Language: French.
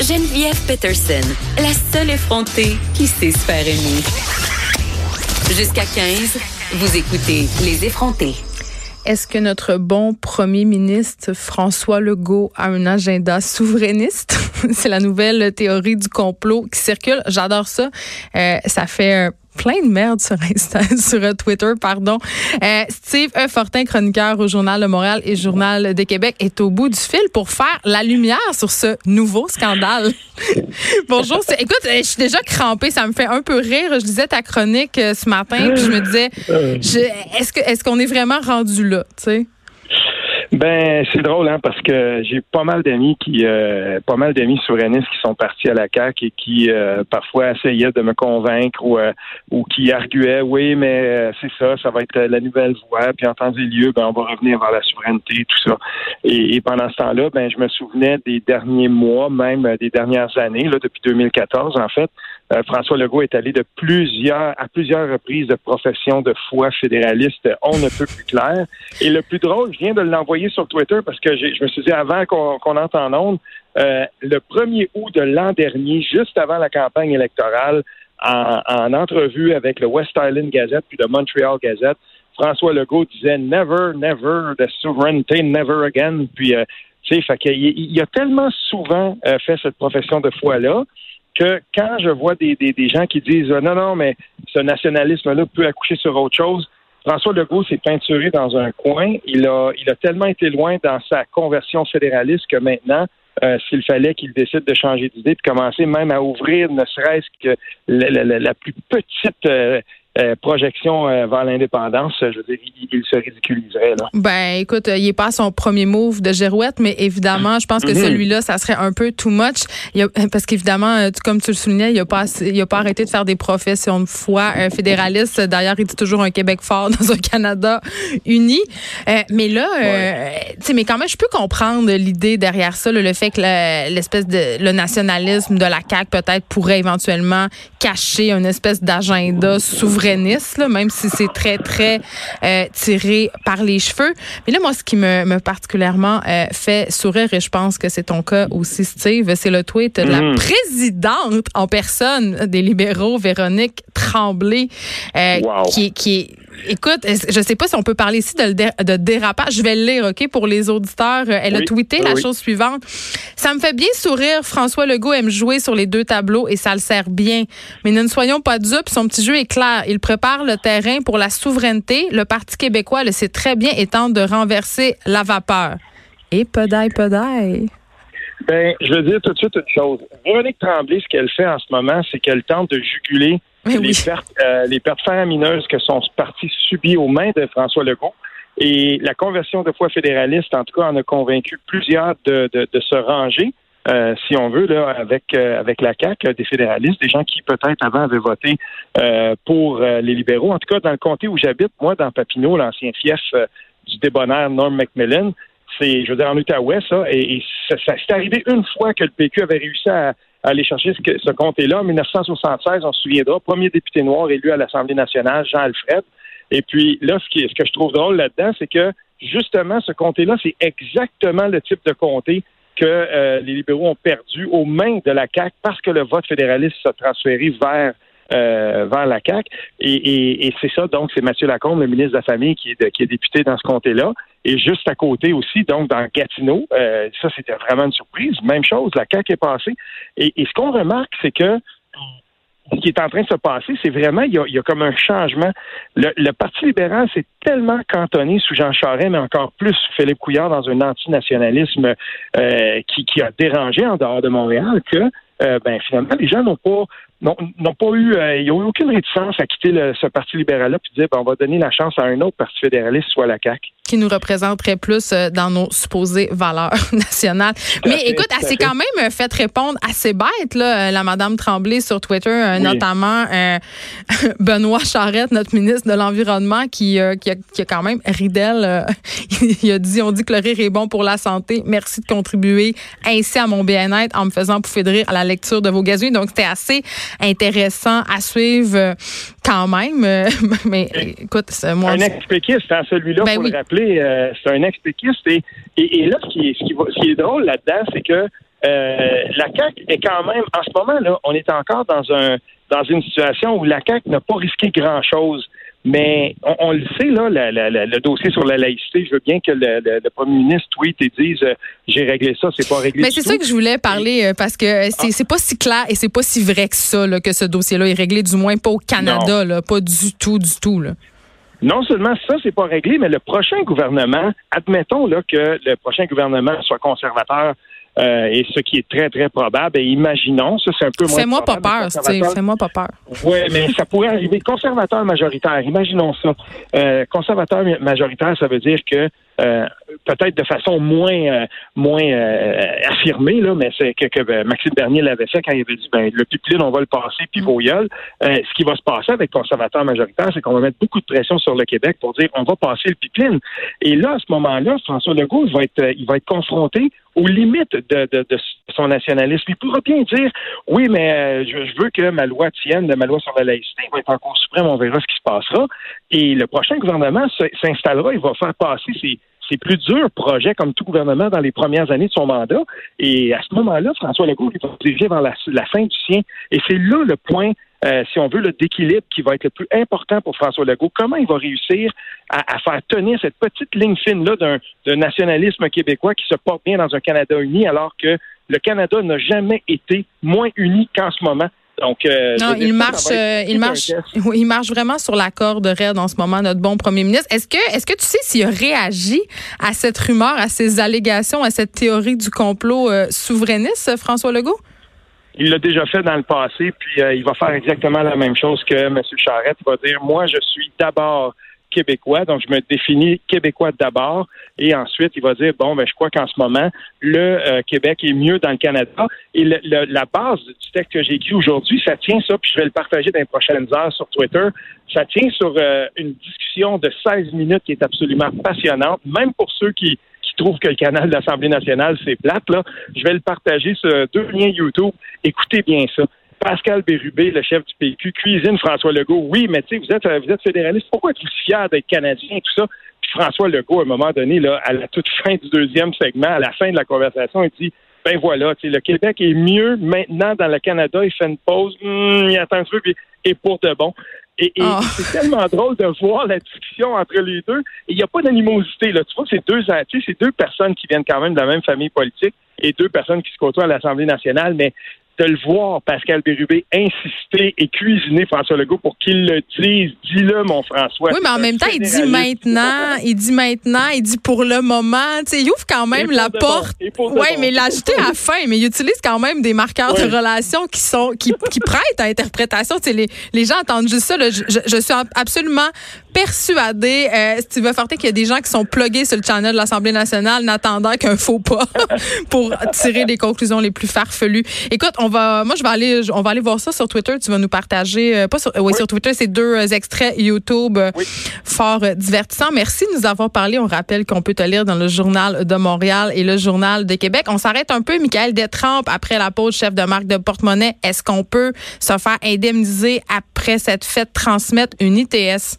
Geneviève Peterson, la seule effrontée qui sait se faire aimer. Jusqu'à 15, vous écoutez Les effrontés. Est-ce que notre bon premier ministre François Legault a un agenda souverainiste? C'est la nouvelle théorie du complot qui circule. J'adore ça. Euh, ça fait plein de merde sur Insta, sur euh, Twitter, pardon. Euh, Steve E. Fortin, chroniqueur au Journal de Montréal et Journal de Québec, est au bout du fil pour faire la lumière sur ce nouveau scandale. Bonjour. Écoute, je suis déjà crampée. Ça me fait un peu rire. Je lisais ta chronique ce matin, puis je me disais, est-ce que est-ce qu'on est vraiment rendu là, tu sais? Ben, c'est drôle, hein, parce que j'ai pas mal d'amis qui, euh, pas mal d'amis souverainistes qui sont partis à la CAQ et qui euh, parfois essayaient de me convaincre ou, euh, ou qui arguaient, oui, mais c'est ça, ça va être la nouvelle voie. Puis en temps et lieu, ben, on va revenir vers la souveraineté, tout ça. Et, pendant ce temps-là, ben, je me souvenais des derniers mois, même des dernières années, là, depuis 2014, en fait, euh, François Legault est allé de plusieurs, à plusieurs reprises de profession de foi fédéraliste, on ne peut plus clair. Et le plus drôle, je viens de l'envoyer sur Twitter parce que je me suis dit avant qu'on qu entre en onde, euh, le 1er août de l'an dernier, juste avant la campagne électorale, en, en, entrevue avec le West Island Gazette puis le Montreal Gazette, François Legault disait Never, never, the sovereignty, never again. Puis, euh, tu sais, fait il, a tellement souvent euh, fait cette profession de foi-là que quand je vois des gens qui disent non, non, mais ce nationalisme-là peut accoucher sur autre chose, François Legault s'est peinturé dans un coin. Il a, il a tellement été loin dans sa conversion fédéraliste que maintenant, euh, s'il fallait qu'il décide de changer d'idée, de commencer même à ouvrir ne serait-ce que la, plus petite euh, euh, projection euh, vers l'indépendance, je veux dire, il, se ridiculiserait. Là. Ben, écoute, il est pas son premier move de Girouette, mais évidemment, je pense que mhm. celui-là, ça serait un peu too much. Il a, parce qu'évidemment, euh, comme tu le soulignais, il a pas, il a pas arrêté de faire des professions de foi fédéralistes. D'ailleurs, il dit toujours un Québec fort dans un Canada uni. mais là, tu sais, mais quand même, je peux comprendre l'idée derrière ça, le fait que l'espèce de le nationalisme de la CAQ peut-être pourrait éventuellement cacher une espèce d'agenda souverain même si c'est très, très euh, tiré par les cheveux. Mais là, moi, ce qui me, me particulièrement euh, fait sourire, et je pense que c'est ton cas aussi, Steve, c'est le tweet de la mhm. présidente en personne des libéraux, Véronique Tremblay, euh, qui, qui est Écoute, je sais pas si on peut parler ici de, de dérapage. Je vais le lire, OK, pour les auditeurs. Elle a tweeté la chose suivante. Ça me fait bien sourire. François Legault aime jouer sur les deux tableaux et ça le sert bien. Mais ne soyons pas dupes. Son petit jeu est clair. Il prépare le terrain pour la souveraineté. Le Parti québécois le sait très bien et tente de renverser la vapeur. Et pedaille, pedaille. Ben, je veux dire tout de suite une chose. Véronique Tremblay, ce qu'elle fait en ce moment, c'est qu'elle tente de juguler les, pertes, euh, les pertes faramineuses que son parti subit aux mains de François Legault. Et la conversion de foi fédéraliste, en tout cas, en a convaincu plusieurs de, de, de se ranger. Euh, si on veut, là, avec euh, avec la CAQ, des fédéralistes, des gens qui peut-être avant avaient voté euh, pour les libéraux. En tout cas, dans le comté où j'habite, moi, dans Papineau, l'ancien fief du débonnaire Norm Macmillan, c'est, je veux dire, en Outaouais, ça, et, ça, ça c'est arrivé une fois que le PQ avait réussi à, aller chercher ce, ce comté-là. En 1976, on se souviendra, premier député noir élu à l'Assemblée nationale, Jean Alfred. Et puis là, ce, qui, ce que je trouve drôle là-dedans, c'est que justement, ce comté-là, c'est exactement le type de comté que euh, les libéraux ont perdu aux mains de la CAQ parce que le vote fédéraliste s'est transféré vers euh, vers la CAQ. Et, c'est ça, donc, c'est Mathieu Lacombe, le ministre de la Famille, qui est, qui est député dans ce comté-là. Et juste à côté aussi, donc, dans Gatineau, euh, ça, c'était vraiment une surprise. Même chose, la CAQ est passée. Et, ce qu'on remarque, c'est que ce qui est en train de se passer, c'est vraiment, il y, a, comme un changement. Le, Parti libéral s'est tellement cantonné sous Jean Charest, mais encore plus sous Philippe Couillard dans un antinationalisme euh, qui, a dérangé en dehors de Montréal que, euh, ben, finalement, les gens n'ont pas n'ont pas eu, ils n'ont eu aucune réticence à quitter ce parti libéral-là puis dire, ben, on va donner la chance à un autre parti fédéraliste, soit la CAQ qui nous représenterait plus euh, dans nos supposées valeurs nationales. Mais écoute, elle s'est quand même fait répondre assez bête, là, euh, la Madame Tremblay sur Twitter, notamment Benoît Charette, notre ministre de l'Environnement, qui, qui, a, quand même ridel. il a dit, on dit que le rire est bon pour la santé. Merci de contribuer ainsi à mon bien-être en me faisant pouffer de rire à la lecture de vos gazouilles. Donc, c'était assez intéressant à suivre. Quand même. Euh, mais écoute, c'est moi. Un ex-péquiste, hein, celui-là, ben pour le rappeler, euh, c'est un ex-péquiste. Et, et, là, ce qui est, ce qui, est drôle là-dedans, c'est que euh, la CAQ est quand même, en ce moment, là, on est encore dans un dans une situation où la CAQ n'a pas risqué grand-chose. Mais on, le sait, là, le dossier sur la laïcité, je veux bien que le, premier ministre tweet et dise euh, j'ai réglé ça, c'est pas réglé. Mais c'est ça que je voulais parler euh, parce que c'est c'est pas si clair et c'est pas si vrai que ça que ce dossier-là est réglé, du moins pas au Canada, là, pas du tout, du tout. Là. Non seulement ça, c'est pas réglé, mais le prochain gouvernement, admettons là, que le prochain gouvernement soit conservateur euh, et ce qui est très, très probable. Et imaginons, ça, c'est un peu moins. Fais-moi pas peur, Fais-moi pas peur. Oui, mais ça pourrait arriver. Conservateur majoritaire, imaginons ça. Euh, conservateur majoritaire, ça veut dire que euh, peut-être de façon moins euh, moins euh, affirmée, là, mais c'est que, que ben, Maxime Bernier l'avait fait quand il avait dit ben le pipeline, on va le passer, puis vos ce qui va se passer avec conservateur majoritaire, c'est qu'on va mettre beaucoup de pression sur le Québec pour dire on va passer le pipeline. Et là, à ce moment-là, François Legault, il va être il va être confronté aux limites de, de, de son nationalisme. Il pourra bien dire oui, mais je, veux que ma loi tienne, ma loi sur la laïcité, va être en Cour suprême, on verra ce qui se passera. Et le prochain gouvernement s'installera, il va faire passer ses c'est plus dur projet comme tout gouvernement dans les premières années de son mandat. Et à ce moment-là, François Legault il va se diriger vers la, fin du sien. Et c'est là le point, euh, si on veut, le d'équilibre qui va être le plus important pour François Legault. Comment il va réussir à, faire tenir cette petite ligne fine-là d'un nationalisme québécois qui se porte bien dans un Canada uni, alors que le Canada n'a jamais été moins uni qu'en ce moment? Donc, euh, non, il marche, euh, il marche, il marche vraiment sur la corde raide en ce moment, notre bon premier ministre. Est-ce que, est-ce que tu sais s'il a réagi à cette rumeur, à ces allégations, à cette théorie du complot euh, souverainiste, François Legault? Il l'a déjà fait dans le passé, puis il va faire exactement la même chose que M. Charette. Il va dire, moi, je suis d'abord québécois, donc je me définis québécois d'abord, et ensuite il va dire bon, ben je crois qu'en ce moment le euh, Québec est mieux dans le Canada. Et la base du texte que j'ai écrit aujourd'hui, ça tient ça, puis je vais le partager dans les prochaines heures sur Twitter. Ça tient sur euh, une discussion de 16 minutes qui est absolument passionnante, même pour ceux qui qui trouvent que le canal de l'Assemblée nationale, c'est plate, là. Je vais le partager sur deux liens YouTube. Écoutez bien ça. Pascal Bérubé, le chef du PQ, cuisine François Legault. Oui, mais tu sais, vous êtes, vous êtes fédéraliste. Pourquoi êtes-vous fier d'être Canadien et tout ça? Puis François Legault, à un moment donné, là, à la toute fin du deuxième segment, à la fin de la conversation, il dit ben voilà, le Québec est mieux maintenant dans le Canada. Il fait une pause, hum, il attend un peu, et pour de bon. Et, ah. c'est tellement drôle de voir la discussion entre les deux. Il n'y a pas d'animosité. Là. Tu vois, c'est deux, c'est deux personnes qui viennent quand même de la même famille politique et deux personnes qui se côtoient à l'Assemblée nationale, mais de le voir, Pascal Bérubé, insister et cuisiner François Legault pour qu'il le dise. Dis-le, mon François. Oui, mais en même temps, il dit maintenant, il dit maintenant, il dit pour le moment. Tu sais, il ouvre quand même la porte. Oui, mais il l'a ajouté à la fin, mais il utilise quand même des marqueurs de relation qui sont qui, qui prêtent à interprétation. Tu sais, les, les gens entendent juste ça. Je, je, suis absolument persuadée, euh, Steve Fortin, qu'il y a des gens qui sont plugués sur le channel de l'Assemblée nationale n'attendant qu'un faux pas pour tirer les conclusions les plus farfelues. Écoute, on va, moi, je vais aller, on va aller voir ça sur Twitter. Tu vas nous partager, euh, pas sur, oui, sur Twitter, ces deux euh, extraits YouTube euh, fort divertissants. Merci de nous avoir parlé. On rappelle qu'on peut te lire dans le Journal de Montréal et le Journal de Québec. On s'arrête un peu, Michael Détrempe, après la pause, chef de marque de porte-monnaie. Est-ce qu'on peut se faire indemniser après cette fête transmettre une ITS?